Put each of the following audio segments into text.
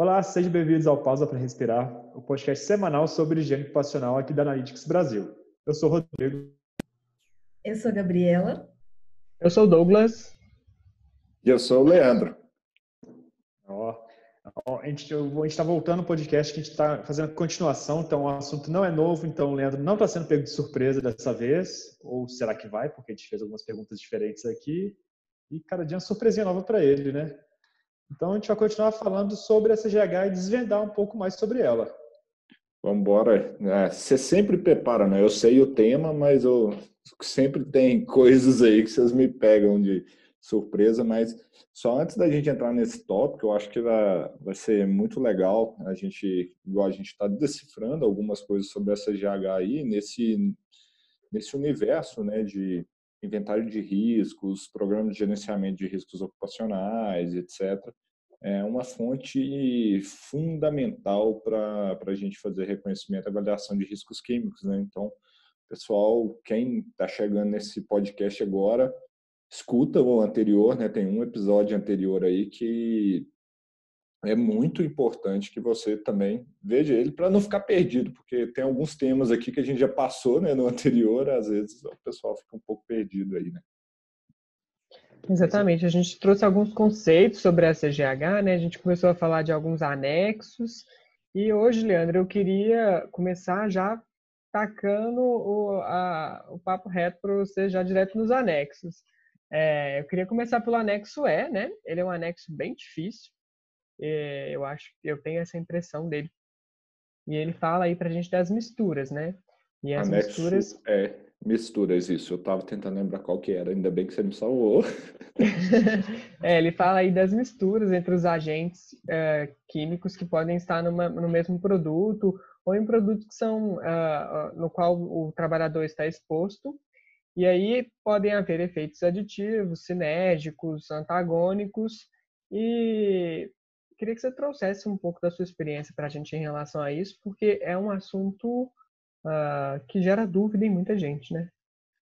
Olá, sejam bem-vindos ao Pausa para Respirar, o podcast semanal sobre higiene ocupacional aqui da Analytics Brasil. Eu sou o Rodrigo. Eu sou a Gabriela. Eu sou o Douglas. E eu sou o Leandro. Ó, a gente está voltando no podcast que a gente está fazendo continuação, então o assunto não é novo, então o Leandro não está sendo pego de surpresa dessa vez, ou será que vai, porque a gente fez algumas perguntas diferentes aqui, e cada dia é uma surpresinha nova para ele, né? Então a gente vai continuar falando sobre essa GH e desvendar um pouco mais sobre ela. Vamos embora. É, você sempre prepara, né? Eu sei o tema, mas eu sempre tem coisas aí que vocês me pegam de surpresa, mas só antes da gente entrar nesse tópico, eu acho que vai, vai ser muito legal a gente, igual a gente está decifrando algumas coisas sobre essa GH aí, nesse, nesse universo né, de inventário de riscos, programas de gerenciamento de riscos ocupacionais, etc. É uma fonte fundamental para a gente fazer reconhecimento e avaliação de riscos químicos. Né? Então, pessoal, quem está chegando nesse podcast agora, escuta o anterior, né? Tem um episódio anterior aí que é muito importante que você também veja ele para não ficar perdido, porque tem alguns temas aqui que a gente já passou né, no anterior, às vezes o pessoal fica um pouco perdido aí, né? Exatamente, a gente trouxe alguns conceitos sobre a CGH, né? A gente começou a falar de alguns anexos, e hoje, Leandro, eu queria começar já tacando o, a, o papo reto para você já direto nos anexos. É, eu queria começar pelo anexo E, né? Ele é um anexo bem difícil. eu acho, eu tenho essa impressão dele. E ele fala aí para a gente das misturas, né? E as anexo misturas. É, misturas, isso. Eu estava tentando lembrar qual que era, ainda bem que você me salvou. é, ele fala aí das misturas entre os agentes é, químicos que podem estar numa, no mesmo produto ou em produtos que são uh, no qual o trabalhador está exposto e aí podem haver efeitos aditivos, sinérgicos, antagônicos. E queria que você trouxesse um pouco da sua experiência para a gente em relação a isso, porque é um assunto uh, que gera dúvida em muita gente, né?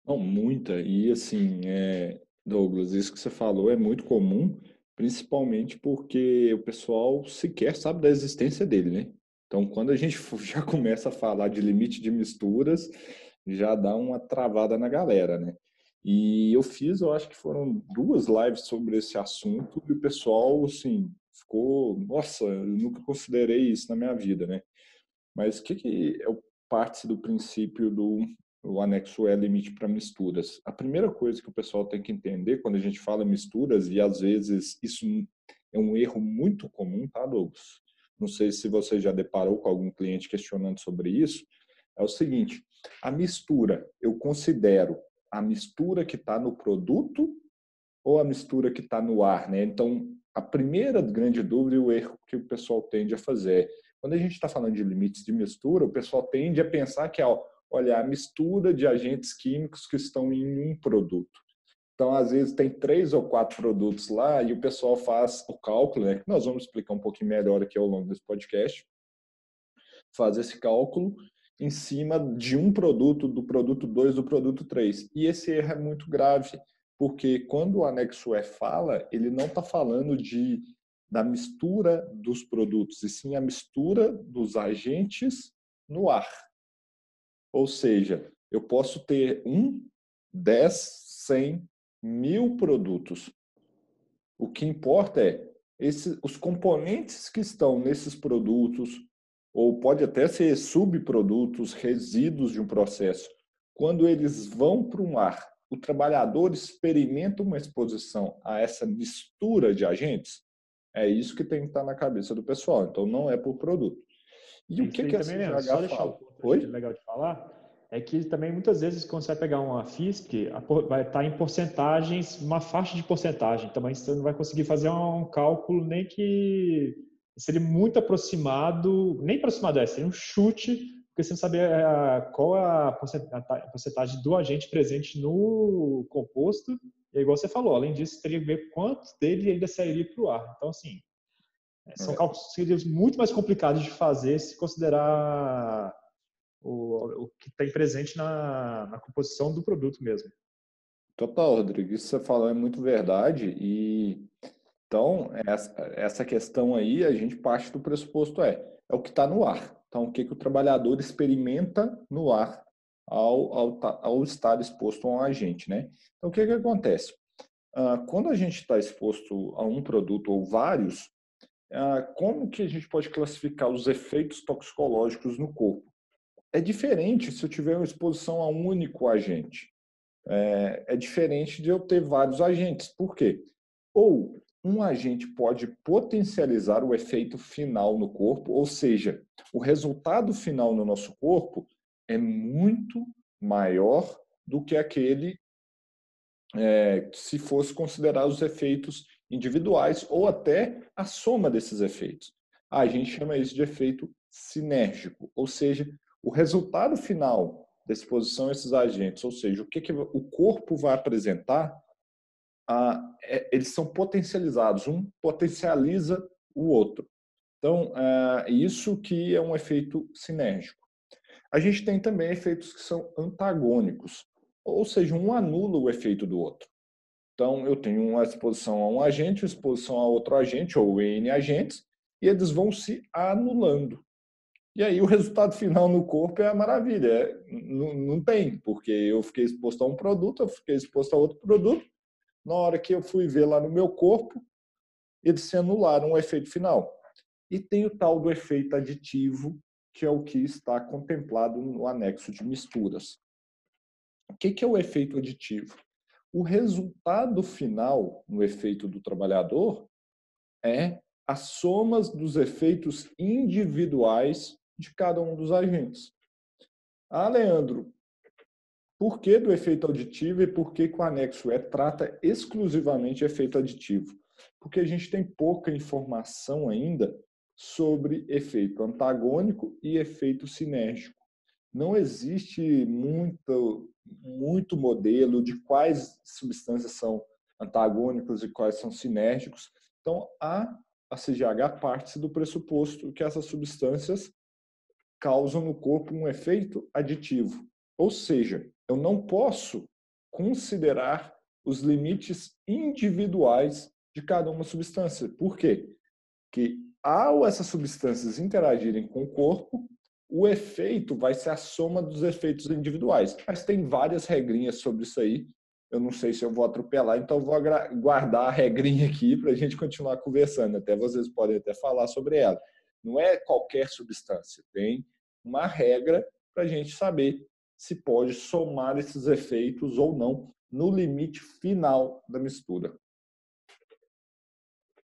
Não, muita. E assim, é, Douglas, isso que você falou é muito comum, principalmente porque o pessoal sequer sabe da existência dele, né? Então, quando a gente já começa a falar de limite de misturas, já dá uma travada na galera, né? E eu fiz, eu acho que foram duas lives sobre esse assunto e o pessoal, assim, ficou, nossa, eu nunca considerei isso na minha vida, né? Mas o que, que é o parte do princípio do o anexo é limite para misturas? A primeira coisa que o pessoal tem que entender quando a gente fala misturas, e às vezes isso é um erro muito comum, tá, Douglas? Não sei se você já deparou com algum cliente questionando sobre isso, é o seguinte: a mistura, eu considero a mistura que está no produto ou a mistura que está no ar, né? Então, a primeira grande dúvida e o erro que o pessoal tende a fazer quando a gente está falando de limites de mistura, o pessoal tende a pensar que é, olha, a mistura de agentes químicos que estão em um produto. Então, às vezes, tem três ou quatro produtos lá e o pessoal faz o cálculo, né? Nós vamos explicar um pouquinho melhor aqui ao longo desse podcast. Faz esse cálculo em cima de um produto, do produto 2, do produto 3. E esse erro é muito grave, porque quando o anexo E fala, ele não está falando de da mistura dos produtos, e sim a mistura dos agentes no ar. Ou seja, eu posso ter um, dez, cem, mil produtos. O que importa é esse, os componentes que estão nesses produtos, ou pode até ser subprodutos, resíduos de um processo. Quando eles vão para o mar, o trabalhador experimenta uma exposição a essa mistura de agentes, é isso que tem que estar na cabeça do pessoal. Então, não é por produto. E o que, que a CGH fala? Oi? legal de falar é que também muitas vezes quando você vai pegar uma FISP, vai estar em porcentagens, uma faixa de porcentagem. Também você não vai conseguir fazer um cálculo nem que seria muito aproximado, nem aproximado é, seria um chute, porque você não saber eh, qual é a porcentagem do agente presente no composto. E igual você falou, além disso, teria que ver quanto dele ainda sairia para o ar. Então, assim, são é. cálculos muito mais complicados de fazer se considerar o, o que tem presente na, na composição do produto mesmo. Total, Rodrigo. Isso que você falou é muito verdade. E então, essa, essa questão aí, a gente parte do pressuposto é, é o que está no ar. Então, o que, que o trabalhador experimenta no ar ao, ao, ao estar exposto a um agente, né? Então, o que, que acontece? Ah, quando a gente está exposto a um produto ou vários, ah, como que a gente pode classificar os efeitos toxicológicos no corpo? É diferente se eu tiver uma exposição a um único agente. É, é diferente de eu ter vários agentes. Por quê? Ou um agente pode potencializar o efeito final no corpo, ou seja, o resultado final no nosso corpo é muito maior do que aquele é, se fosse considerar os efeitos individuais ou até a soma desses efeitos. A gente chama isso de efeito sinérgico, ou seja, o resultado final da exposição a esses agentes, ou seja, o que, que o corpo vai apresentar, é, eles são potencializados, um potencializa o outro. Então, é isso que é um efeito sinérgico. A gente tem também efeitos que são antagônicos, ou seja, um anula o efeito do outro. Então, eu tenho uma exposição a um agente, exposição a outro agente, ou N agentes, e eles vão se anulando. E aí o resultado final no corpo é a maravilha. É, não, não tem, porque eu fiquei exposto a um produto, eu fiquei exposto a outro produto. Na hora que eu fui ver lá no meu corpo, eles se anularam o efeito final. E tem o tal do efeito aditivo, que é o que está contemplado no anexo de misturas. O que é o efeito aditivo? O resultado final no efeito do trabalhador é as somas dos efeitos individuais de cada um dos agentes. Ah, Leandro, por que do efeito aditivo e por que, que o anexo E trata exclusivamente efeito aditivo? Porque a gente tem pouca informação ainda sobre efeito antagônico e efeito sinérgico. Não existe muito, muito modelo de quais substâncias são antagônicos e quais são sinérgicos. Então, a, a CGH parte do pressuposto que essas substâncias causam no corpo um efeito aditivo. Ou seja, eu não posso considerar os limites individuais de cada uma substância. Por quê? Que ao essas substâncias interagirem com o corpo, o efeito vai ser a soma dos efeitos individuais. Mas tem várias regrinhas sobre isso aí. Eu não sei se eu vou atropelar, então vou guardar a regrinha aqui para a gente continuar conversando. Até vocês podem até falar sobre ela. Não é qualquer substância, tem uma regra para a gente saber se pode somar esses efeitos ou não no limite final da mistura.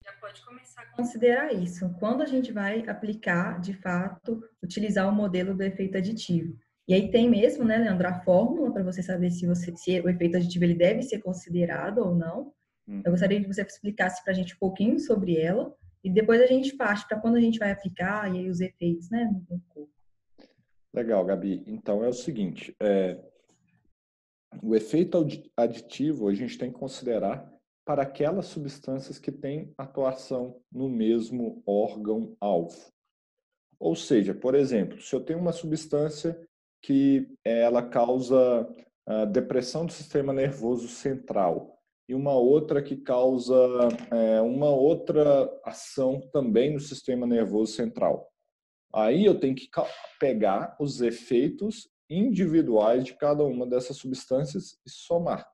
Já pode começar a considerar isso. Quando a gente vai aplicar, de fato, utilizar o modelo do efeito aditivo. E aí tem mesmo, né, Leandro, a fórmula para você saber se, você, se o efeito aditivo ele deve ser considerado ou não. Hum. Eu gostaria que você explicasse para a gente um pouquinho sobre ela e depois a gente parte para quando a gente vai aplicar e aí os efeitos, né, no corpo. Legal, Gabi. Então é o seguinte: é, o efeito aditivo a gente tem que considerar para aquelas substâncias que têm atuação no mesmo órgão-alvo. Ou seja, por exemplo, se eu tenho uma substância que ela causa depressão do sistema nervoso central e uma outra que causa é, uma outra ação também no sistema nervoso central. Aí eu tenho que pegar os efeitos individuais de cada uma dessas substâncias e somar.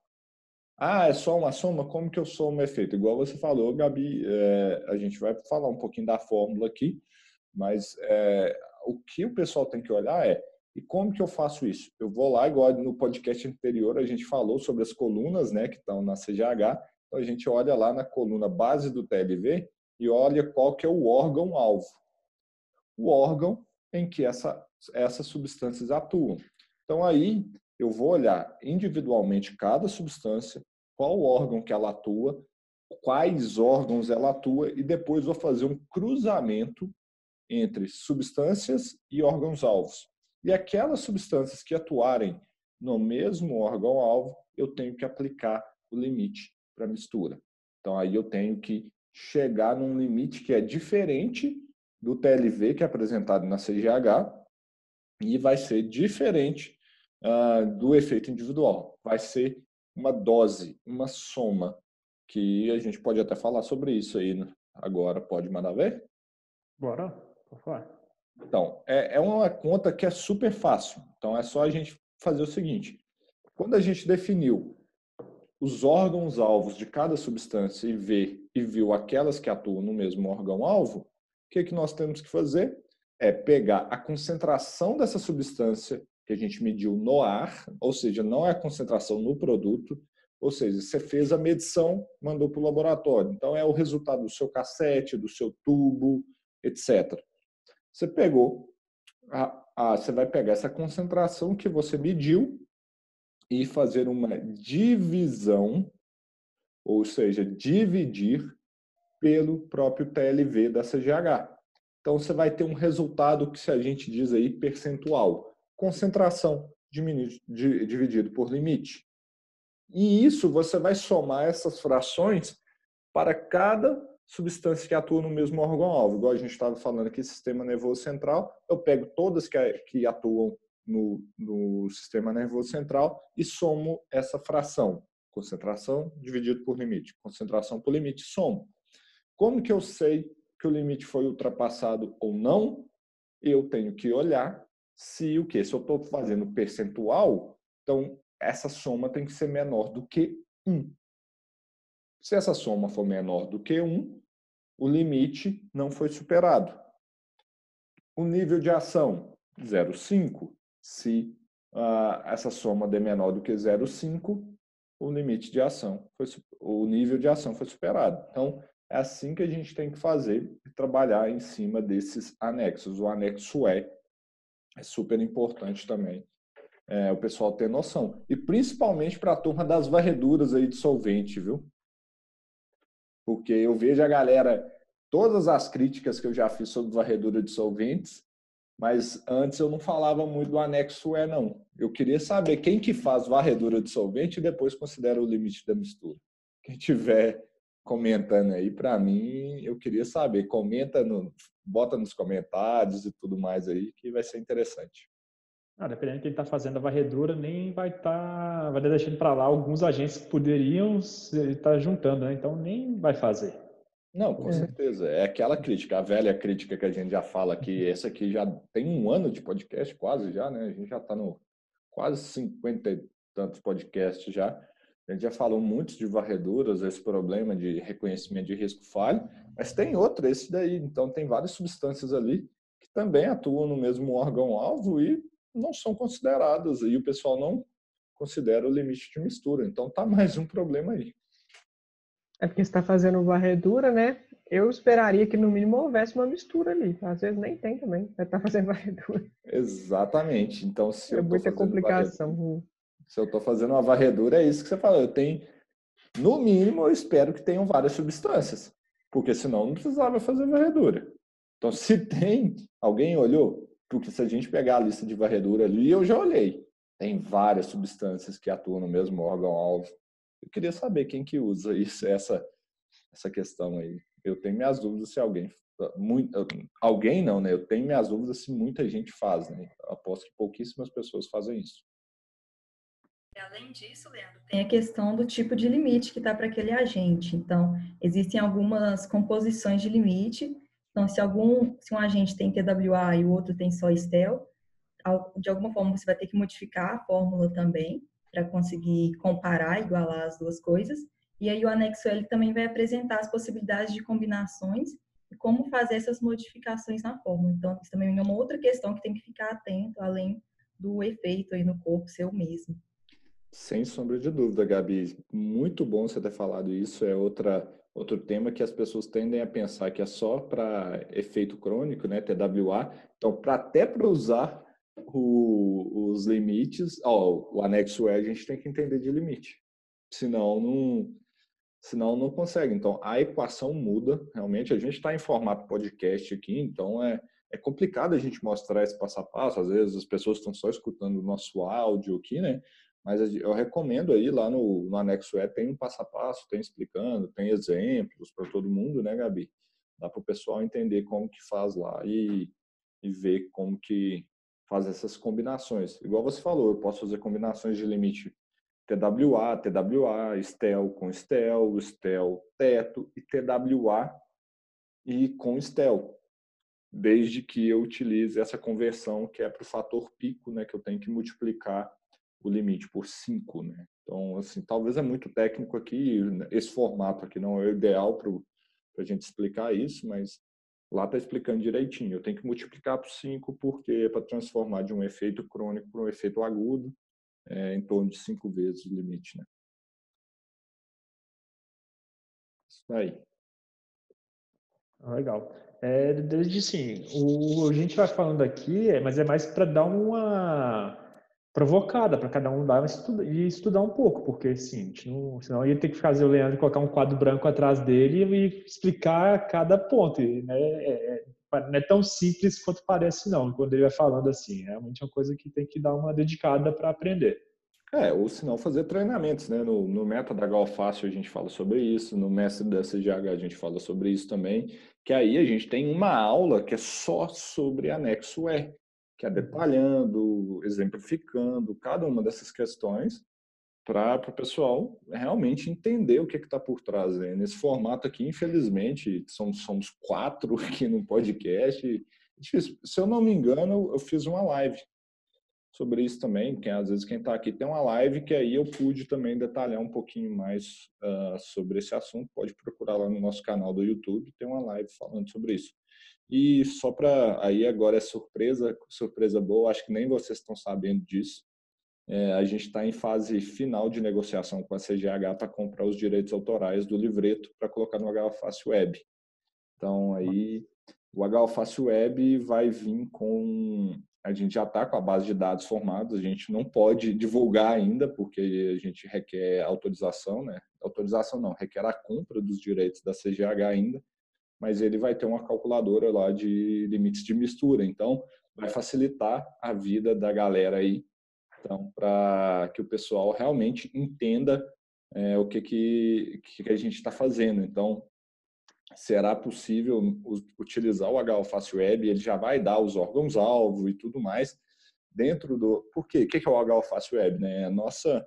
Ah, é só uma soma? Como que eu somo efeito? Igual você falou, Gabi, é, a gente vai falar um pouquinho da fórmula aqui, mas é, o que o pessoal tem que olhar é e como que eu faço isso? Eu vou lá, igual no podcast anterior a gente falou sobre as colunas né, que estão na CGH, então a gente olha lá na coluna base do TLV e olha qual que é o órgão-alvo o órgão em que essa, essas substâncias atuam. Então, aí eu vou olhar individualmente cada substância, qual órgão que ela atua, quais órgãos ela atua, e depois vou fazer um cruzamento entre substâncias e órgãos-alvos. E aquelas substâncias que atuarem no mesmo órgão-alvo, eu tenho que aplicar o limite para mistura. Então, aí eu tenho que chegar num limite que é diferente do TLV, que é apresentado na CGH, e vai ser diferente uh, do efeito individual. Vai ser uma dose, uma soma, que a gente pode até falar sobre isso aí né? agora. Pode mandar ver? Bora, por favor. Então, é, é uma conta que é super fácil. Então, é só a gente fazer o seguinte. Quando a gente definiu os órgãos-alvos de cada substância e vê e viu aquelas que atuam no mesmo órgão-alvo, o que, que nós temos que fazer? É pegar a concentração dessa substância que a gente mediu no ar, ou seja, não é a concentração no produto, ou seja, você fez a medição, mandou para o laboratório. Então, é o resultado do seu cassete, do seu tubo, etc. Você pegou, a, a, você vai pegar essa concentração que você mediu e fazer uma divisão, ou seja, dividir pelo próprio TLV da CGH. Então, você vai ter um resultado que se a gente diz aí percentual concentração dividido por limite. E isso você vai somar essas frações para cada substância que atua no mesmo órgão-alvo. Igual a gente estava falando aqui, sistema nervoso central, eu pego todas que, atuam no, no sistema nervoso central e somo essa fração. Concentração dividido por limite. Concentração por limite, somo. Como que eu sei que o limite foi ultrapassado ou não? Eu tenho que olhar se o que? Se eu estou fazendo percentual, então essa soma tem que ser menor do que 1. Se essa soma for menor do que 1, o limite não foi superado. O nível de ação, 0,5. Se uh, essa soma der menor do que 0,5, o limite de ação, foi, o nível de ação foi superado. Então, é assim que a gente tem que fazer e trabalhar em cima desses anexos. O anexo E é super importante também é, o pessoal ter noção. E principalmente para a turma das varreduras aí de solvente, viu? Porque eu vejo a galera, todas as críticas que eu já fiz sobre varredura de solventes, mas antes eu não falava muito do anexo E, não. Eu queria saber quem que faz varredura de solvente e depois considera o limite da mistura. Quem tiver comentando aí, para mim, eu queria saber. Comenta, no, bota nos comentários e tudo mais aí, que vai ser interessante. Ah, dependendo de quem está fazendo a varredura, nem vai estar, tá, vai deixando para lá alguns agentes que poderiam estar tá juntando, né? Então nem vai fazer. Não, com é. certeza. É aquela crítica, a velha crítica que a gente já fala aqui. Essa aqui já tem um ano de podcast, quase já, né? A gente já está no quase 50 e tantos podcasts já. A gente já falou muito de varreduras, esse problema de reconhecimento de risco falho, mas tem outro, esse daí. Então, tem várias substâncias ali que também atuam no mesmo órgão-alvo e não são consideradas. E o pessoal não considera o limite de mistura. Então, tá mais um problema aí. É porque está fazendo varredura, né? Eu esperaria que no mínimo houvesse uma mistura ali. Às vezes nem tem também. Vai estar tá fazendo varredura. Exatamente. Então, se é muita complicação se eu estou fazendo uma varredura, é isso que você falou. Eu tenho, no mínimo, eu espero que tenham várias substâncias, porque senão não precisava fazer varredura. Então, se tem, alguém olhou? Porque se a gente pegar a lista de varredura ali, eu já olhei. Tem várias substâncias que atuam no mesmo órgão-alvo. Eu queria saber quem que usa isso, essa, essa questão aí. Eu tenho minhas dúvidas se alguém muito, alguém não, né? Eu tenho minhas dúvidas se muita gente faz, né? Eu aposto que pouquíssimas pessoas fazem isso. Além disso, Leandro, tem a questão do tipo de limite que está para aquele agente. Então, existem algumas composições de limite. Então, se algum, se um agente tem TWA e o outro tem só STEL, de alguma forma você vai ter que modificar a fórmula também para conseguir comparar, igualar as duas coisas. E aí o anexo L também vai apresentar as possibilidades de combinações e como fazer essas modificações na fórmula. Então, isso também é uma outra questão que tem que ficar atento, além do efeito aí no corpo seu mesmo. Sem sombra de dúvida, Gabi. Muito bom você ter falado isso. É outra, outro tema que as pessoas tendem a pensar que é só para efeito crônico, né? TWA. Então, para até para usar o, os limites, ó, o anexo E a gente tem que entender de limite. Senão não, senão não consegue. Então, a equação muda. Realmente, a gente está em formato podcast aqui, então é, é complicado a gente mostrar esse passo a passo. Às vezes as pessoas estão só escutando o nosso áudio aqui, né? Mas eu recomendo aí lá no, no anexo E, tem um passo a passo, tem explicando, tem exemplos para todo mundo, né, Gabi? Dá para o pessoal entender como que faz lá e, e ver como que faz essas combinações. Igual você falou, eu posso fazer combinações de limite TWA, TWA, STEL com STEL, STEL teto e TWA e com STEL, desde que eu utilize essa conversão que é para o fator pico, né, que eu tenho que multiplicar o limite por 5, né? Então, assim, talvez é muito técnico aqui, esse formato aqui não é o ideal para a gente explicar isso, mas lá está explicando direitinho. Eu tenho que multiplicar por 5 porque é para transformar de um efeito crônico para um efeito agudo, é, em torno de 5 vezes o limite, né? Isso aí. Ah, legal. É, desde sim, o, a gente vai falando aqui, é, mas é mais para dar uma provocada para cada um dar e estudar um pouco, porque assim, não, senão ia ter que fazer o Leandro colocar um quadro branco atrás dele e explicar cada ponto. Né, é, é, não é tão simples quanto parece, não, quando ele vai falando assim. Realmente é uma coisa que tem que dar uma dedicada para aprender. É, ou se não fazer treinamentos, né? No, no Meta da Galfácio a gente fala sobre isso, no Mestre da CGH a gente fala sobre isso também, que aí a gente tem uma aula que é só sobre anexo E, que é detalhando, exemplificando cada uma dessas questões para o pessoal realmente entender o que está por trás. Né? Nesse formato aqui, infelizmente, somos, quatro aqui no podcast. Se eu não me engano, eu fiz uma live sobre isso também, que às vezes quem está aqui tem uma live que aí eu pude também detalhar um pouquinho mais uh, sobre esse assunto. Pode procurar lá no nosso canal do YouTube, tem uma live falando sobre isso. E só para aí agora é surpresa, surpresa boa, acho que nem vocês estão sabendo disso. É, a gente está em fase final de negociação com a CGH para comprar os direitos autorais do livreto para colocar no HFácil Web. Então aí o HFácil Web vai vir com a gente já está com a base de dados formados, a gente não pode divulgar ainda porque a gente requer autorização, né? Autorização não, requer a compra dos direitos da CGH ainda mas ele vai ter uma calculadora lá de limites de mistura. Então, vai facilitar a vida da galera aí, então, para que o pessoal realmente entenda é, o que, que, que a gente está fazendo. Então, será possível utilizar o HAlface Web, ele já vai dar os órgãos-alvo e tudo mais dentro do... Por quê? O que é o HAlface Web? Né? A nossa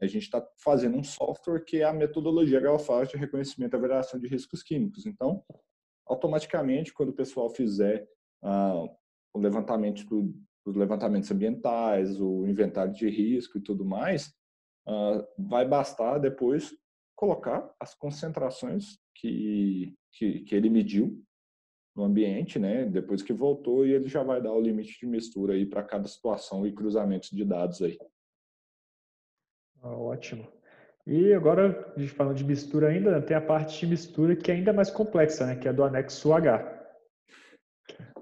a gente está fazendo um software que é a metodologia GeoFast de reconhecimento e avaliação de riscos químicos. Então, automaticamente, quando o pessoal fizer ah, o levantamento do, dos levantamentos ambientais, o inventário de risco e tudo mais, ah, vai bastar depois colocar as concentrações que, que, que ele mediu no ambiente, né? Depois que voltou e ele já vai dar o limite de mistura aí para cada situação e cruzamentos de dados aí. Ah, ótimo. E agora, a gente falando de mistura ainda, tem a parte de mistura que é ainda mais complexa, né? Que é do anexo H.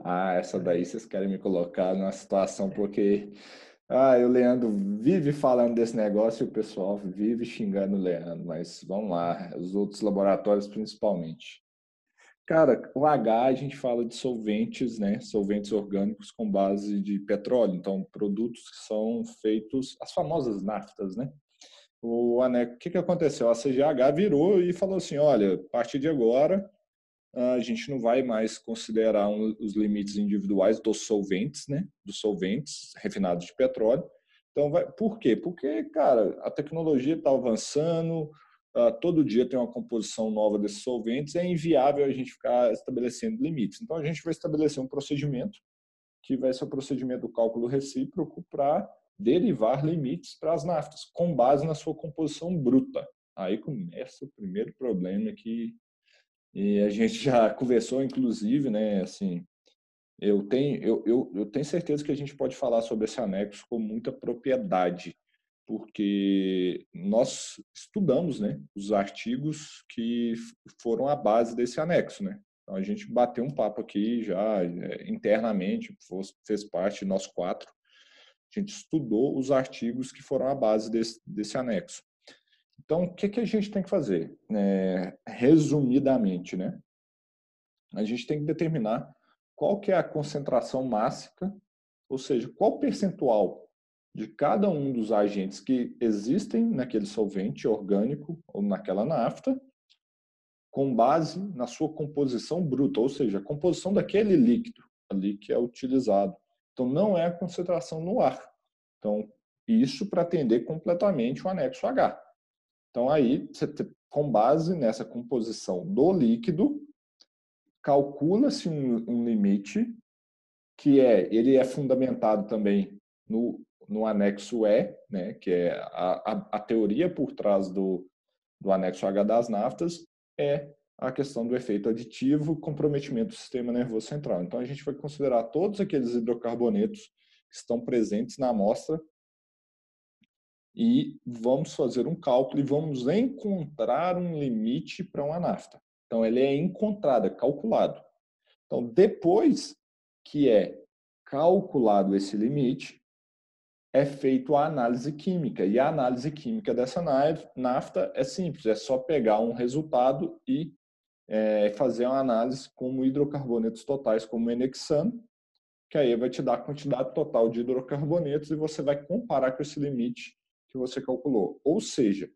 Ah, essa daí vocês querem me colocar numa situação porque ah, o Leandro vive falando desse negócio e o pessoal vive xingando o Leandro, mas vamos lá, os outros laboratórios principalmente. Cara, o H a gente fala de solventes, né? Solventes orgânicos com base de petróleo, então produtos que são feitos, as famosas naftas, né? O ANEC, o que, que aconteceu? A CGH virou e falou assim, olha, a partir de agora a gente não vai mais considerar os limites individuais dos solventes, né? Dos solventes refinados de petróleo. Então, vai, por quê? Porque, cara, a tecnologia está avançando, uh, todo dia tem uma composição nova desses solventes, é inviável a gente ficar estabelecendo limites. Então, a gente vai estabelecer um procedimento que vai ser o procedimento do cálculo recíproco para derivar limites para as naftas, com base na sua composição bruta. Aí começa o primeiro problema que e a gente já conversou, inclusive, né? Assim, eu tenho, eu, eu, eu tenho certeza que a gente pode falar sobre esse anexo com muita propriedade, porque nós estudamos, né, os artigos que foram a base desse anexo, né? Então a gente bateu um papo aqui já é, internamente, fez parte nós quatro a gente estudou os artigos que foram a base desse, desse anexo. Então, o que, que a gente tem que fazer? É, resumidamente, né? A gente tem que determinar qual que é a concentração máxima, ou seja, qual percentual de cada um dos agentes que existem naquele solvente orgânico ou naquela nafta, com base na sua composição bruta, ou seja, a composição daquele líquido ali que é utilizado. Então, não é a concentração no ar. Então, Isso para atender completamente o anexo H. Então, aí, você, com base nessa composição do líquido, calcula-se um, um, limite, que é, ele é fundamentado também no, no anexo E, né, que é a, a, a teoria por trás do, do anexo H das naftas, é a questão do efeito aditivo, comprometimento do sistema nervoso central. Então, a gente vai considerar todos aqueles hidrocarbonetos que estão presentes na amostra e vamos fazer um cálculo e vamos encontrar um limite para uma nafta. Então, ele é encontrado, é calculado. Então, depois que é calculado esse limite, é feita a análise química. E a análise química dessa nafta é simples, é só pegar um resultado e é, fazer uma análise como hidrocarbonetos totais, como enexano, que aí vai te dar a quantidade total de hidrocarbonetos e você vai comparar com esse limite que você calculou. Ou seja,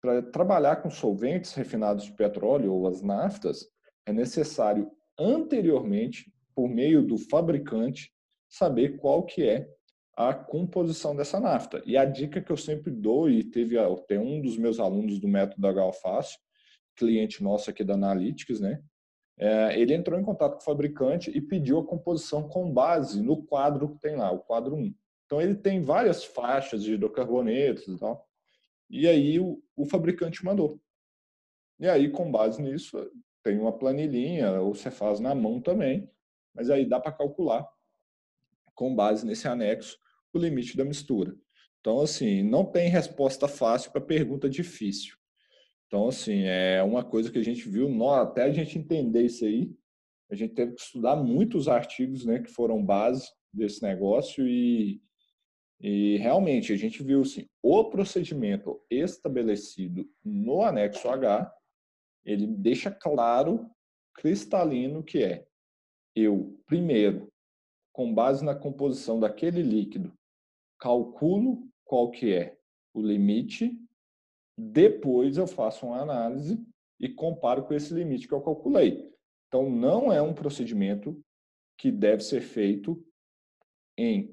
para trabalhar com solventes refinados de petróleo ou as naftas, é necessário anteriormente, por meio do fabricante, saber qual que é a composição dessa nafta. E a dica que eu sempre dou, e teve até um dos meus alunos do método H Alfácio, cliente nosso aqui da Analytics, né? É, ele entrou em contato com o fabricante e pediu a composição com base no quadro que tem lá, o quadro 1. Então ele tem várias faixas de hidrocarbonetos e tal. E aí o, o fabricante mandou. E aí, com base nisso, tem uma planilhinha, ou você faz na mão também, mas aí dá para calcular, com base nesse anexo, o limite da mistura. Então, assim, não tem resposta fácil para pergunta difícil. Então, assim, é uma coisa que a gente viu, até a gente entender isso aí, a gente teve que estudar muitos artigos né, que foram base desse negócio e, e realmente a gente viu assim, o procedimento estabelecido no anexo H, ele deixa claro, cristalino, que é eu, primeiro, com base na composição daquele líquido, calculo qual que é o limite depois eu faço uma análise e comparo com esse limite que eu calculei. Então, não é um procedimento que deve ser feito em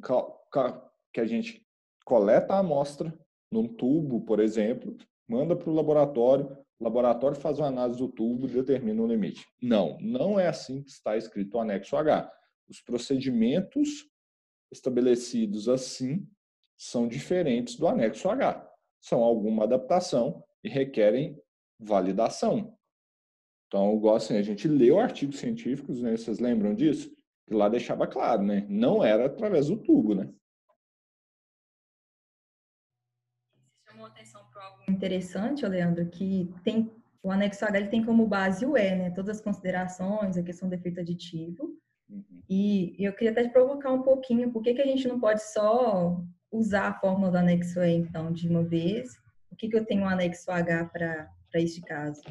que a gente coleta a amostra num tubo, por exemplo, manda para o laboratório, o laboratório faz uma análise do tubo e determina o limite. Não, não é assim que está escrito o anexo H. Os procedimentos estabelecidos assim são diferentes do anexo H são alguma adaptação e requerem validação. Então, eu gosto, assim, a gente leu artigos científicos, né? Vocês lembram disso? Que lá deixava claro, né? Não era através do tubo, né? Chamou atenção para algo interessante, Leandro, que tem o anexo H ele tem como base o E, né? Todas as considerações, a questão do efeito aditivo. Uhum. E eu queria até te provocar um pouquinho, por que, que a gente não pode só usar a fórmula do anexo E, então, de uma vez? O que, que eu tenho um anexo H para este caso?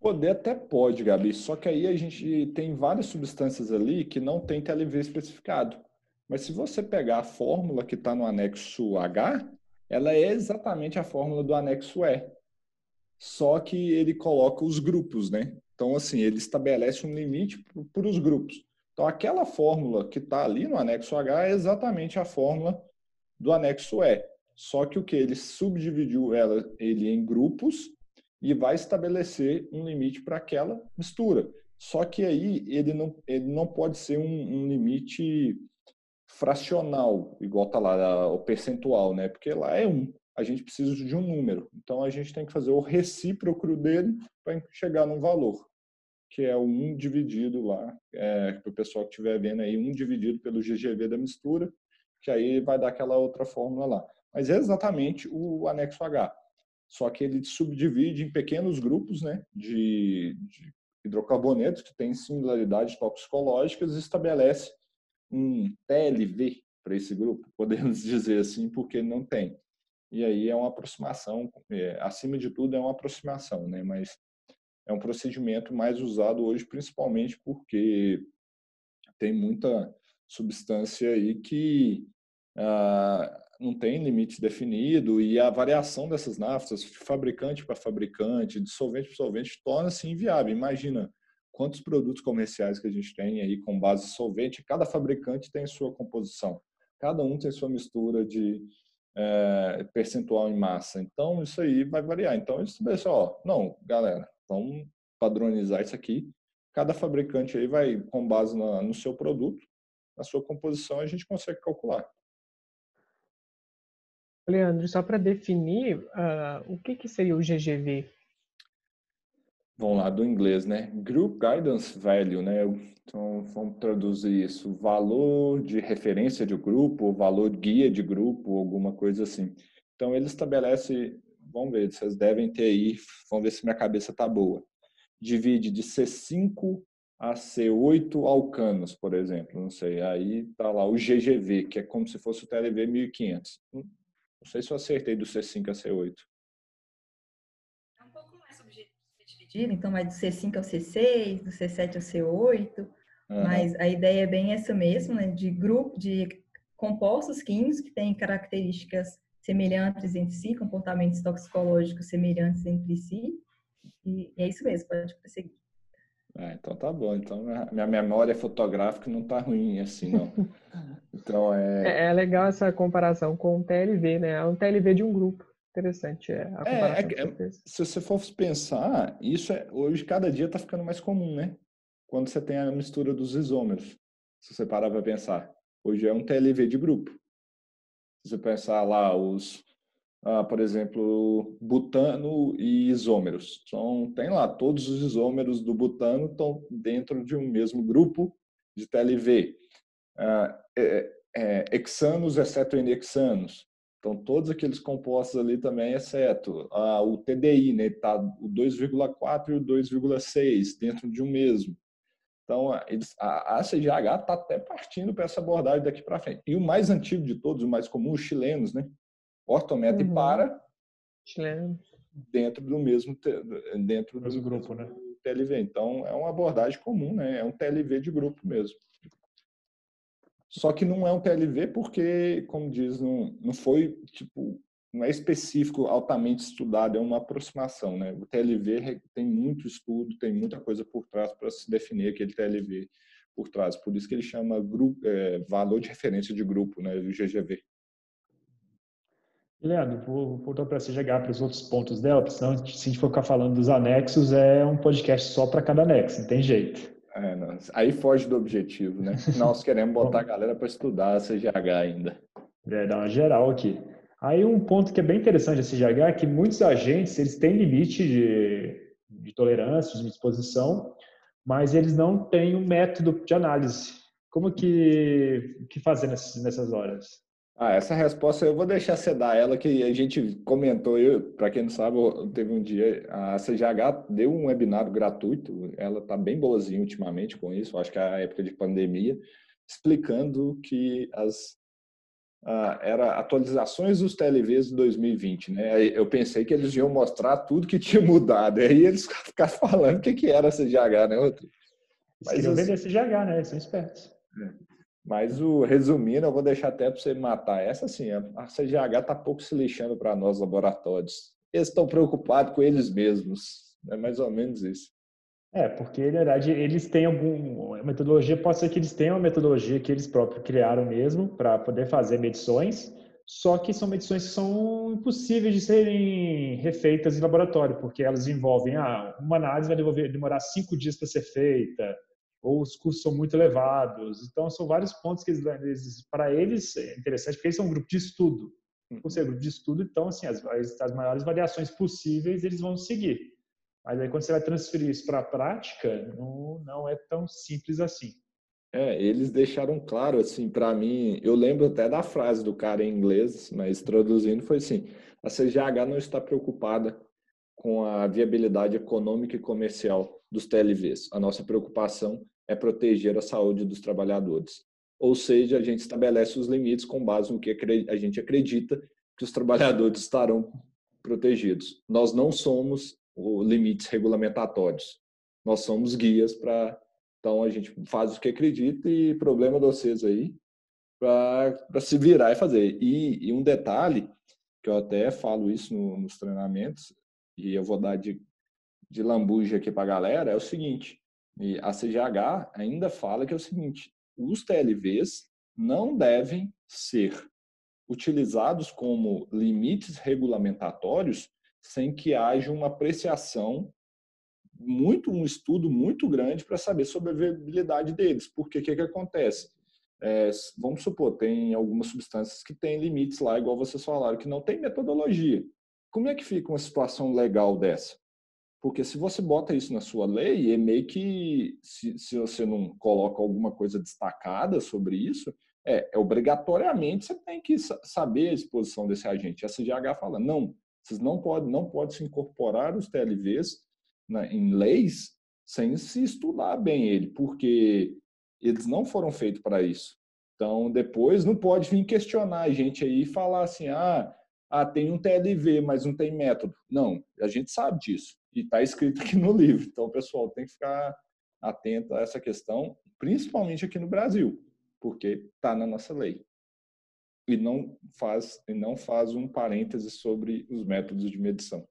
Poder até pode, Gabi, só que aí a gente tem várias substâncias ali que não tem TLV especificado. Mas se você pegar a fórmula que está no anexo H, ela é exatamente a fórmula do anexo E. Só que ele coloca os grupos, né? Então, assim, ele estabelece um limite para os grupos. Então, aquela fórmula que está ali no anexo H é exatamente a fórmula do anexo E. Só que o que? Ele subdividiu ela, ele em grupos e vai estabelecer um limite para aquela mistura. Só que aí ele não, ele não pode ser um, um limite fracional, igual está lá o percentual, né? Porque lá é um. A gente precisa de um número. Então a gente tem que fazer o recíproco dele para chegar num valor, que é o 1 dividido lá, é, para o pessoal que estiver vendo aí, 1 dividido pelo GGV da mistura, que aí vai dar aquela outra fórmula lá. Mas é exatamente o anexo H. Só que ele subdivide em pequenos grupos né, de, de hidrocarbonetos que têm similaridades toxicológicas e estabelece um TLV para esse grupo, podemos dizer assim, porque não tem. E aí é uma aproximação, é, acima de tudo é uma aproximação, né? mas é um procedimento mais usado hoje, principalmente porque tem muita substância aí que ah, não tem limite definido e a variação dessas naftas, de fabricante para fabricante, de solvente para solvente, torna-se inviável. Imagina quantos produtos comerciais que a gente tem aí com base solvente, cada fabricante tem sua composição, cada um tem sua mistura de, é, percentual em massa. Então, isso aí vai variar. Então, eles estabelece, ó, não, galera, vamos padronizar isso aqui. Cada fabricante aí vai, com base na, no seu produto, na sua composição, a gente consegue calcular. Leandro, só para definir, uh, o que, que seria o GGV? Vamos lá, do inglês, né? Group Guidance Value, né? Então, vamos traduzir isso. Valor de referência de grupo, valor guia de grupo, alguma coisa assim. Então, ele estabelece, vamos ver, vocês devem ter aí, vamos ver se minha cabeça tá boa. Divide de C5 a C8 alcanos, por exemplo, não sei. Aí tá lá o GGV, que é como se fosse o TLV 1500. Não sei se eu acertei do C5 a C8. dividido, então vai do C5 ao C6, do C7 ao C8, uhum. mas a ideia é bem essa mesmo, né, de grupo de compostos químicos que têm características semelhantes entre si, comportamentos toxicológicos semelhantes entre si, e, é isso mesmo, pode prosseguir. Ah, então tá bom. Então minha memória fotográfica não tá ruim assim, não. Então é... é... é. legal essa comparação com o TLV, né? É um TLV de um grupo interessante é, a comparação. É, é, se você for pensar, isso é, hoje cada dia está ficando mais comum, né? Quando você tem a mistura dos isômeros. Se você parar para pensar. Hoje é um TLV de grupo. Se você pensar lá os, ah, por exemplo, butano e isômeros. Então, tem lá, todos os isômeros do butano estão dentro de um mesmo grupo de TLV. Ah, é, é, hexanos, exceto inexanos. Então, todos aqueles compostos ali também, exceto ah, o TDI, né? Tá o 2,4 e o 2,6 dentro de um mesmo. Então, eles, a, a CGH está até partindo para essa abordagem daqui para frente. E o mais antigo de todos, o mais comum, os chilenos, né? Ortometa uhum. e para dentro do mesmo dentro do mesmo grupo, né? TLV. Então, é uma abordagem comum, né? É um TLV de grupo mesmo. Só que não é um TLV porque, como diz, não, não foi, tipo, não é específico, altamente estudado, é uma aproximação, né? O TLV tem muito estudo, tem muita coisa por trás para se definir aquele TLV por trás. Por isso que ele chama grupo, é, valor de referência de grupo, né? O GGV. Leandro, vou voltar para você chegar para os outros pontos dela, porque senão, se a gente for ficar falando dos anexos, é um podcast só para cada anexo, não tem jeito. É, não, aí foge do objetivo, né? Nós queremos botar a galera para estudar a CGH ainda. É, dar uma geral aqui. Aí um ponto que é bem interessante da CGH é que muitos agentes eles têm limite de, de tolerância, de exposição, mas eles não têm um método de análise. Como que, que fazer nessas, nessas horas? Ah, essa resposta eu vou deixar você dar ela, que a gente comentou, para quem não sabe, teve um dia, a CGH deu um webinar gratuito, ela está bem boazinha ultimamente com isso, acho que é a época de pandemia, explicando que as ah, era atualizações dos TLVs de 2020, né? Eu pensei que eles iam mostrar tudo que tinha mudado, aí eles ficaram falando o que, que era a CGH, né, outro? Mas eles queriam assim, vender CGH, né? Eles são espertos. É. Mas o resumindo, eu vou deixar até para você matar essa assim, a CGH está pouco se lixando para nós laboratórios. Eles estão preocupados com eles mesmos. É mais ou menos isso. É, porque na verdade eles têm alguma metodologia, pode ser que eles tenham uma metodologia que eles próprios criaram mesmo para poder fazer medições, só que são medições que são impossíveis de serem refeitas em laboratório, porque elas envolvem ah, uma análise vai demorar cinco dias para ser feita, ou os custos são muito elevados. Então, são vários pontos que eles, para eles é interessante, porque eles são um grupo de estudo. Por ser grupo de estudo, então, assim, as, as maiores variações possíveis eles vão seguir. Mas aí, quando você vai transferir isso para a prática, não, não é tão simples assim. É, eles deixaram claro, assim, para mim, eu lembro até da frase do cara em inglês, mas traduzindo foi assim, a CGH não está preocupada com a viabilidade econômica e comercial dos TLVs. A nossa preocupação é proteger a saúde dos trabalhadores. Ou seja, a gente estabelece os limites com base no que a gente acredita que os trabalhadores estarão protegidos. Nós não somos limites regulamentatórios. Nós somos guias para. Então, a gente faz o que acredita e problema de vocês aí para se virar e fazer. E, e, um detalhe, que eu até falo isso no, nos treinamentos, e eu vou dar de, de lambuja aqui para a galera, é o seguinte: e a CGH ainda fala que é o seguinte: os TLVs não devem ser utilizados como limites regulamentatórios sem que haja uma apreciação muito um estudo muito grande para saber sobre a viabilidade deles. Porque o que, que acontece? É, vamos supor, tem algumas substâncias que têm limites lá, igual vocês falaram, que não tem metodologia. Como é que fica uma situação legal dessa? Porque se você bota isso na sua lei, é meio que, se, se você não coloca alguma coisa destacada sobre isso, é, é, obrigatoriamente você tem que saber a exposição desse agente. A CGH fala, não, vocês não podem não pode se incorporar os TLVs na, em leis sem se estudar bem ele, porque eles não foram feitos para isso. Então, depois não pode vir questionar a gente aí e falar assim, ah, ah, tem um TLV, mas não tem método. Não, a gente sabe disso. E está escrito aqui no livro. Então, pessoal, tem que ficar atento a essa questão, principalmente aqui no Brasil, porque está na nossa lei. E não faz, e não faz um parêntese sobre os métodos de medição.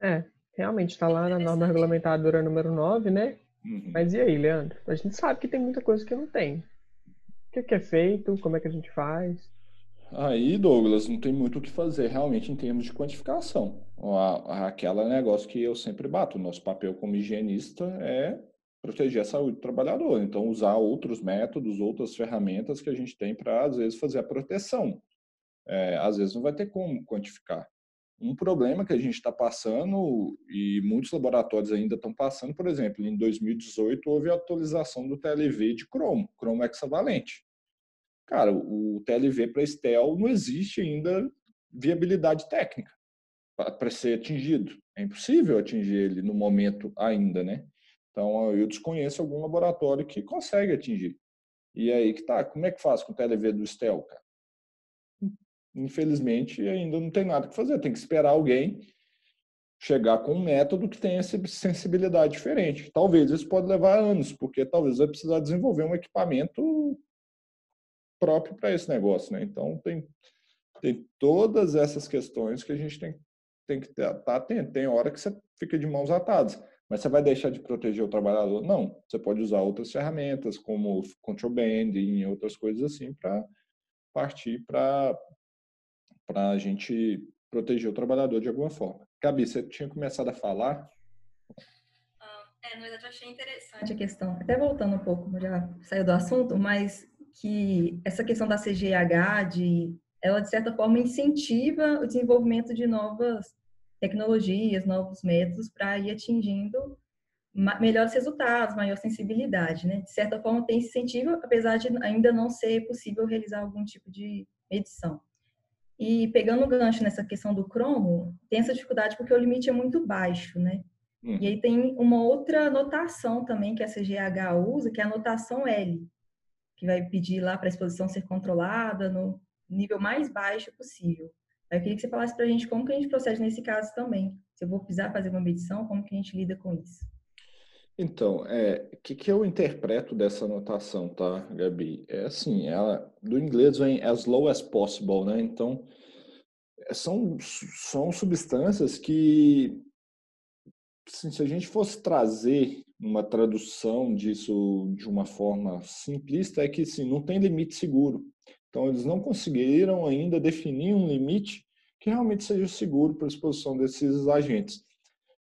É, realmente está lá na norma regulamentadora número 9, né? Uhum. Mas e aí, Leandro? A gente sabe que tem muita coisa que não tem. O que, que é feito? Como é que a gente faz? Aí, Douglas, não tem muito o que fazer realmente em termos de quantificação. Aquela negócio que eu sempre bato. Nosso papel como higienista é proteger a saúde do trabalhador. Então, usar outros métodos, outras ferramentas que a gente tem para, às vezes, fazer a proteção. É, às vezes não vai ter como quantificar um problema que a gente está passando e muitos laboratórios ainda estão passando, por exemplo, em 2018 houve a atualização do TLV de cromo, cromo hexavalente. Cara, o TLV para Estel não existe ainda viabilidade técnica para ser atingido. É impossível atingir ele no momento ainda, né? Então, eu desconheço algum laboratório que consegue atingir. E aí que tá, como é que faz com o TLV do Estel, cara? infelizmente, ainda não tem nada que fazer. Tem que esperar alguém chegar com um método que tenha sensibilidade diferente. Talvez isso pode levar anos, porque talvez vai precisar desenvolver um equipamento próprio para esse negócio, né? Então tem tem todas essas questões que a gente tem, tem que estar tá atento. Tem hora que você fica de mãos atadas, mas você vai deixar de proteger o trabalhador? Não. Você pode usar outras ferramentas, como control banding e outras coisas assim, para partir para para a gente proteger o trabalhador de alguma forma. Gabi, você tinha começado a falar? Ah, é, na verdade, eu achei interessante a questão, até voltando um pouco, já saiu do assunto, mas que essa questão da CGH, de, ela de certa forma incentiva o desenvolvimento de novas tecnologias, novos métodos para ir atingindo melhores resultados, maior sensibilidade, né? De certa forma tem esse incentivo, apesar de ainda não ser possível realizar algum tipo de medição. E pegando o gancho nessa questão do cromo, tem essa dificuldade porque o limite é muito baixo, né? Uhum. E aí tem uma outra notação também que a CGH usa, que é a notação L, que vai pedir lá para a exposição ser controlada no nível mais baixo possível. Eu queria que você falasse para a gente como que a gente procede nesse caso também. Se eu vou precisar fazer uma medição, como que a gente lida com isso? Então, é, o que, que eu interpreto dessa anotação, tá, Gabi? É assim, ela, do inglês vem as low as possible, né? Então, é, são, são substâncias que, assim, se a gente fosse trazer uma tradução disso de uma forma simplista, é que, assim, não tem limite seguro. Então, eles não conseguiram ainda definir um limite que realmente seja seguro para a exposição desses agentes.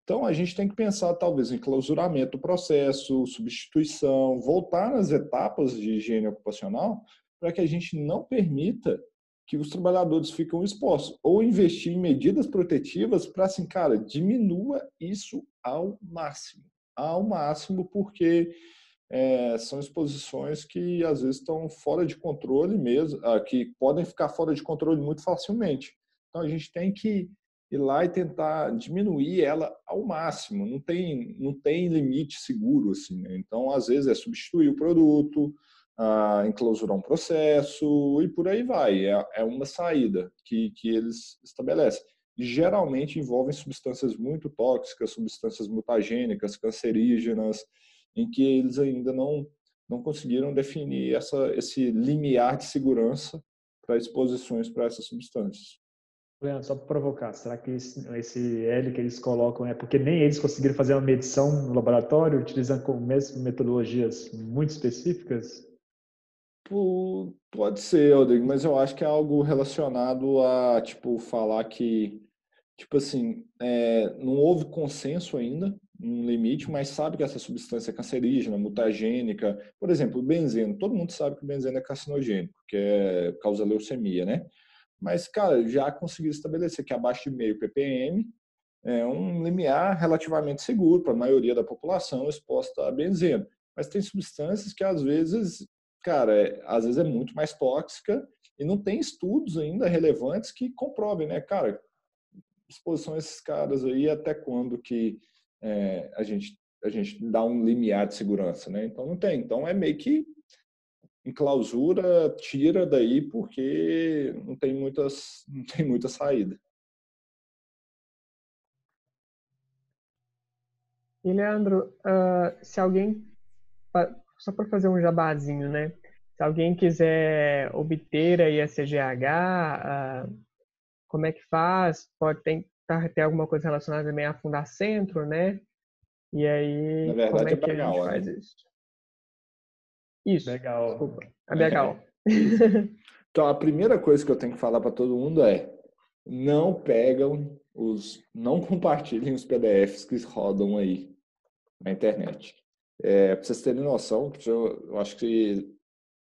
Então, a gente tem que pensar, talvez, em clausuramento do processo, substituição, voltar nas etapas de higiene ocupacional para que a gente não permita que os trabalhadores fiquem expostos, ou investir em medidas protetivas para, assim, cara, diminua isso ao máximo. Ao máximo, porque é, são exposições que, às vezes, estão fora de controle mesmo, ah, que podem ficar fora de controle muito facilmente. Então, a gente tem que ir lá e tentar diminuir ela ao máximo. Não tem, não tem limite seguro assim. Né? Então, às vezes é substituir o produto, ah, enclausurar um processo e por aí vai. É, é uma saída que, que eles estabelecem. Geralmente envolvem substâncias muito tóxicas, substâncias mutagênicas, cancerígenas, em que eles ainda não não conseguiram definir essa, esse limiar de segurança para exposições para essas substâncias. Leandro, só para provocar, será que esse, esse, L que eles colocam é porque nem eles conseguiram fazer uma medição no laboratório utilizando com mesmo metodologias muito específicas? Pode ser, Rodrigo, mas eu acho que é algo relacionado a, tipo, falar que, tipo assim, é, não houve consenso ainda, um limite, mas sabe que essa substância é cancerígena, mutagênica. Por exemplo, o benzeno. Todo mundo sabe que o benzeno é carcinogênico, que é, causa leucemia, né? Mas, cara, já conseguiu estabelecer que abaixo de meio ppm é um limiar relativamente seguro para a maioria da população exposta a benzeno. Mas tem substâncias que, às vezes, cara, é, às vezes é muito mais tóxica e não tem estudos ainda relevantes que comprovem, né, cara, exposição a esses caras aí até quando que é, a gente a gente dá um limiar de segurança, né? Então não tem. Então é meio que em clausura tira daí porque não tem muitas não tem muita saída. E Leandro, uh, se alguém só para fazer um jabazinho, né? Se alguém quiser obter a ISGH, uh, como é que faz? Pode tentar ter alguma coisa relacionada também a Fundar Centro, né? E aí, Na verdade, como é, é que a gente faz né? isso? Isso, Legal. desculpa. A BHO. Então a primeira coisa que eu tenho que falar para todo mundo é não pegam os, não compartilhem os PDFs que rodam aí na internet. É, para vocês terem noção, eu, eu acho que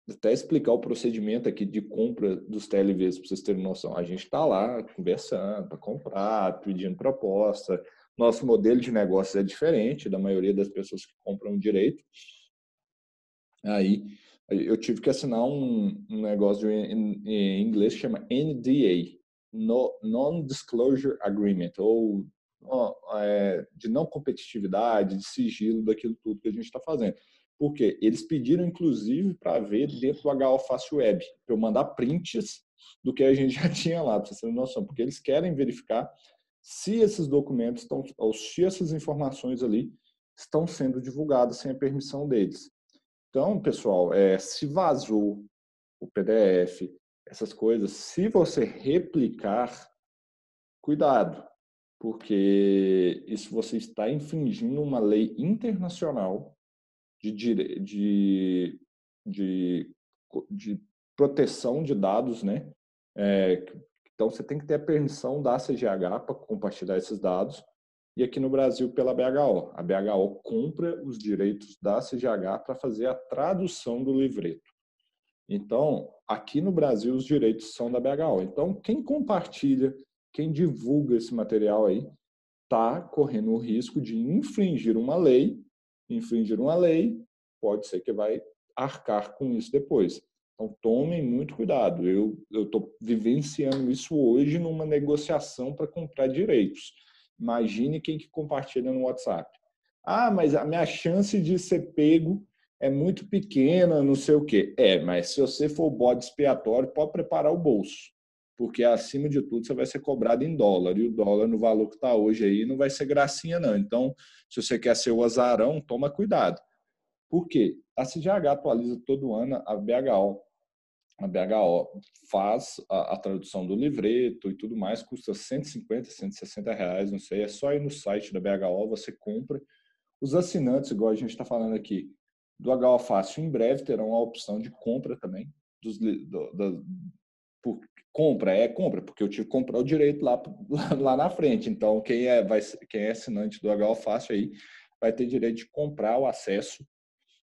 até explicar o procedimento aqui de compra dos TLVs, para vocês terem noção. A gente está lá conversando para comprar, pedindo proposta. Nosso modelo de negócio é diferente da maioria das pessoas que compram direito. Aí eu tive que assinar um, um negócio em, em inglês que chama NDA, no, Non-Disclosure Agreement, ou é, de não competitividade, de sigilo daquilo tudo que a gente está fazendo. Porque eles pediram, inclusive, para ver dentro do HO Fácil Web, para eu mandar prints do que a gente já tinha lá, para vocês terem noção. Porque eles querem verificar se esses documentos estão, ou se essas informações ali estão sendo divulgadas sem a permissão deles. Então, pessoal, é, se vazou o PDF, essas coisas, se você replicar, cuidado, porque isso você está infringindo uma lei internacional de, de, de, de proteção de dados, né? É, então você tem que ter a permissão da CGH para compartilhar esses dados e aqui no Brasil pela BHO. A BHO compra os direitos da CGH para fazer a tradução do livreto. Então, aqui no Brasil os direitos são da BHO. Então, quem compartilha quem divulga esse material aí está correndo o risco de infringir uma lei, infringir uma lei, pode ser que vai arcar com isso depois. Então tomem muito cuidado. Eu estou vivenciando isso hoje numa negociação para comprar direitos. Imagine quem que compartilha no WhatsApp. Ah, mas a minha chance de ser pego é muito pequena, não sei o quê. É, mas se você for bode expiatório, pode preparar o bolso porque acima de tudo você vai ser cobrado em dólar, e o dólar no valor que está hoje aí não vai ser gracinha não. Então, se você quer ser o azarão, toma cuidado. Por quê? A CGH atualiza todo ano a BHO. A BHO faz a, a tradução do livreto e tudo mais, custa 150, 160 reais, não sei, é só ir no site da BHO, você compra. Os assinantes, igual a gente está falando aqui, do HO Fácil, em breve terão a opção de compra também dos, do, por compra, é compra, porque eu tive que comprar o direito lá, lá na frente. Então, quem é, vai, quem é assinante do HO Fácil aí vai ter direito de comprar o acesso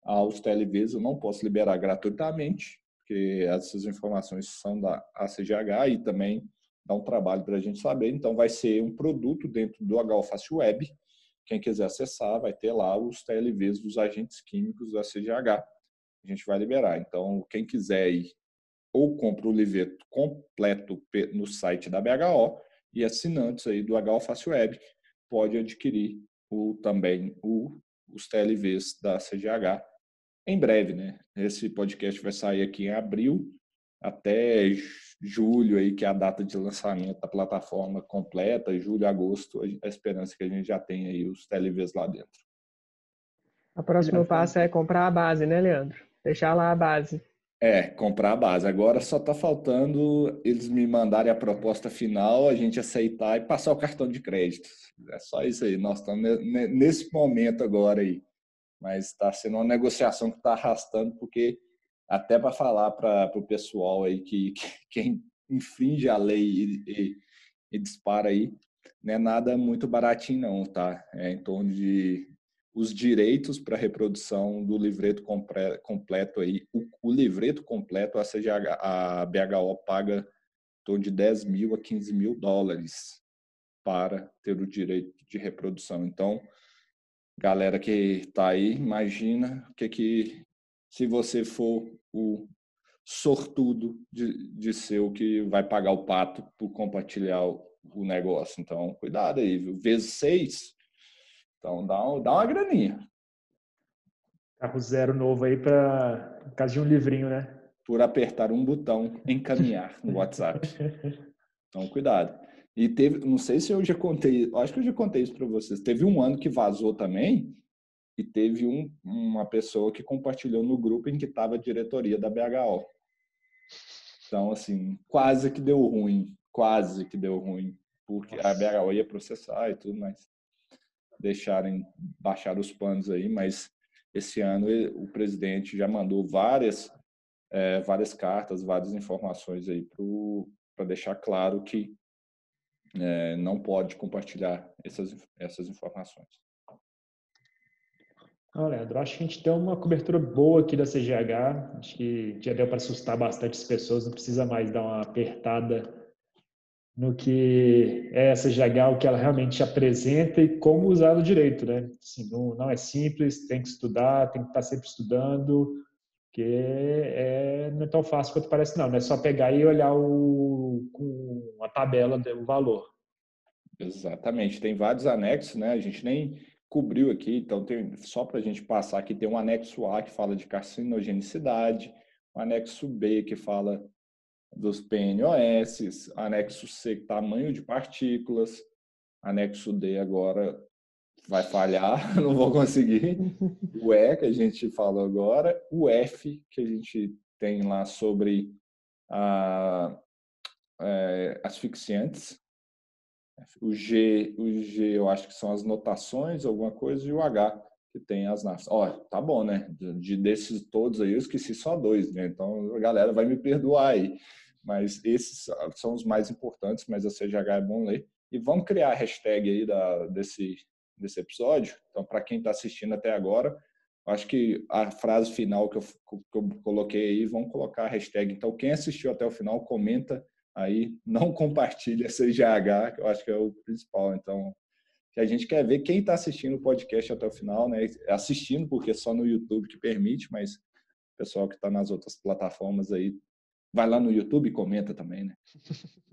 aos TLVs. Eu não posso liberar gratuitamente, porque essas informações são da ACGH e também dá um trabalho para a gente saber. Então, vai ser um produto dentro do HO Fácil Web. Quem quiser acessar vai ter lá os TLVs dos agentes químicos da CGH. A gente vai liberar. Então, quem quiser ir ou compra o livreto completo no site da BHO e assinantes aí do HO Fácil Web pode adquirir o, também o, os TLVs da CGH em breve, né? Esse podcast vai sair aqui em abril até julho aí que é a data de lançamento da plataforma completa, julho, agosto, a esperança que a gente já tem aí os TLVs lá dentro. O próximo passo é comprar a base, né, Leandro? Deixar lá a base. É, comprar a base. Agora só está faltando eles me mandarem a proposta final, a gente aceitar e passar o cartão de crédito. É só isso aí. Nós estamos nesse momento agora aí. Mas está sendo uma negociação que está arrastando, porque até para falar para o pessoal aí que, que, quem infringe a lei e, e, e, dispara aí, não é nada muito baratinho não, tá? É em torno de os direitos para reprodução do livreto completo aí. O, o livreto completo, a, CGH, a BHO paga em torno de 10 mil a 15 mil dólares para ter o direito de reprodução. Então, galera que está aí, imagina que que se você for o sortudo de, de ser o que vai pagar o pato por compartilhar o, o negócio. Então, cuidado aí, viu? Vezes seis, então dá, um, dá uma graninha. Carro zero novo aí para caso de um livrinho, né? Por apertar um botão, encaminhar no WhatsApp. Então, cuidado. E teve, não sei se eu já contei, acho que eu já contei isso para vocês. Teve um ano que vazou também e teve um, uma pessoa que compartilhou no grupo em que estava a diretoria da BHO. Então, assim, quase que deu ruim, quase que deu ruim, porque Nossa. a BHO ia processar e tudo, mas deixarem baixar os panos aí, mas esse ano o presidente já mandou várias é, várias cartas, várias informações aí para deixar claro que é, não pode compartilhar essas, essas informações. Não, Leandro, acho que a gente tem uma cobertura boa aqui da CGH. Acho que já deu para assustar bastante as pessoas, não precisa mais dar uma apertada no que é a CGH, o que ela realmente apresenta e como usá-lo direito, né? Assim, não, não é simples, tem que estudar, tem que estar sempre estudando, porque é, não é tão fácil quanto parece, não. Não é só pegar e olhar o, com a tabela do valor. Exatamente. Tem vários anexos, né? A gente nem cobriu aqui, então tem, só para a gente passar aqui, tem um anexo A que fala de carcinogenicidade, o anexo B que fala dos PNOS, anexo C, tamanho de partículas, anexo D agora vai falhar, não vou conseguir. O E, que a gente falou agora. O F, que a gente tem lá sobre a, é, asfixiantes. O G, o G, eu acho que são as notações, alguma coisa, e o H, que tem as nafs. Ó, tá bom, né? De, desses todos aí, eu esqueci só dois, né? Então, a galera vai me perdoar aí. Mas esses são os mais importantes, mas a CGH é bom ler. E vamos criar a hashtag aí da, desse, desse episódio. Então, para quem está assistindo até agora, acho que a frase final que eu, que eu coloquei aí, vamos colocar a hashtag. Então, quem assistiu até o final, comenta aí, não compartilha CGH, que eu acho que é o principal. Então, que a gente quer ver quem está assistindo o podcast até o final, né? Assistindo, porque só no YouTube que permite, mas o pessoal que está nas outras plataformas aí, vai lá no YouTube e comenta também, né?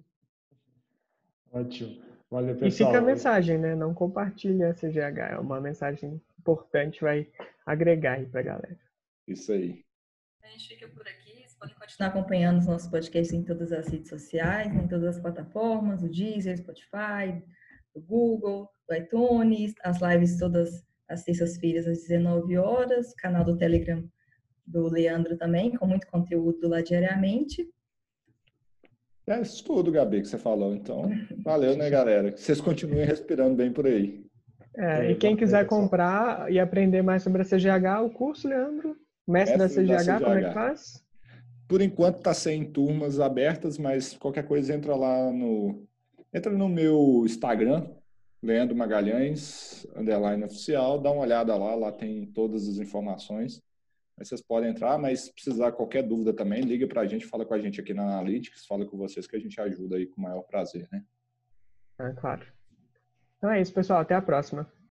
Ótimo. Valeu, pessoal. E fica a mensagem, né? Não compartilhe a CGH. É uma mensagem importante, vai agregar aí pra galera. Isso aí. A gente fica por aqui. Vocês podem continuar acompanhando os nossos podcasts em todas as redes sociais, em todas as plataformas, o Deezer, Spotify, o Google, o iTunes, as lives todas as terças-feiras às 19 horas, canal do Telegram do Leandro também, com muito conteúdo lá diariamente. É isso tudo, Gabi, que você falou. Então, valeu, né, galera? Que vocês continuem respirando bem por aí. É, e quem quiser comprar e aprender mais sobre a CGH, o curso, Leandro, mestre, mestre da, CGH, da, CGH, como é que faz? Por enquanto está sem turmas abertas, mas qualquer coisa entra lá no entra no meu Instagram, Leandro Magalhães, underline oficial, dá uma olhada lá, lá tem todas as informações. Aí vocês podem entrar, mas se precisar qualquer dúvida também, liga para a gente, fala com a gente aqui na Analytics, fala com vocês que a gente ajuda aí com o maior prazer, né? É claro. Então é isso, pessoal. Até a próxima.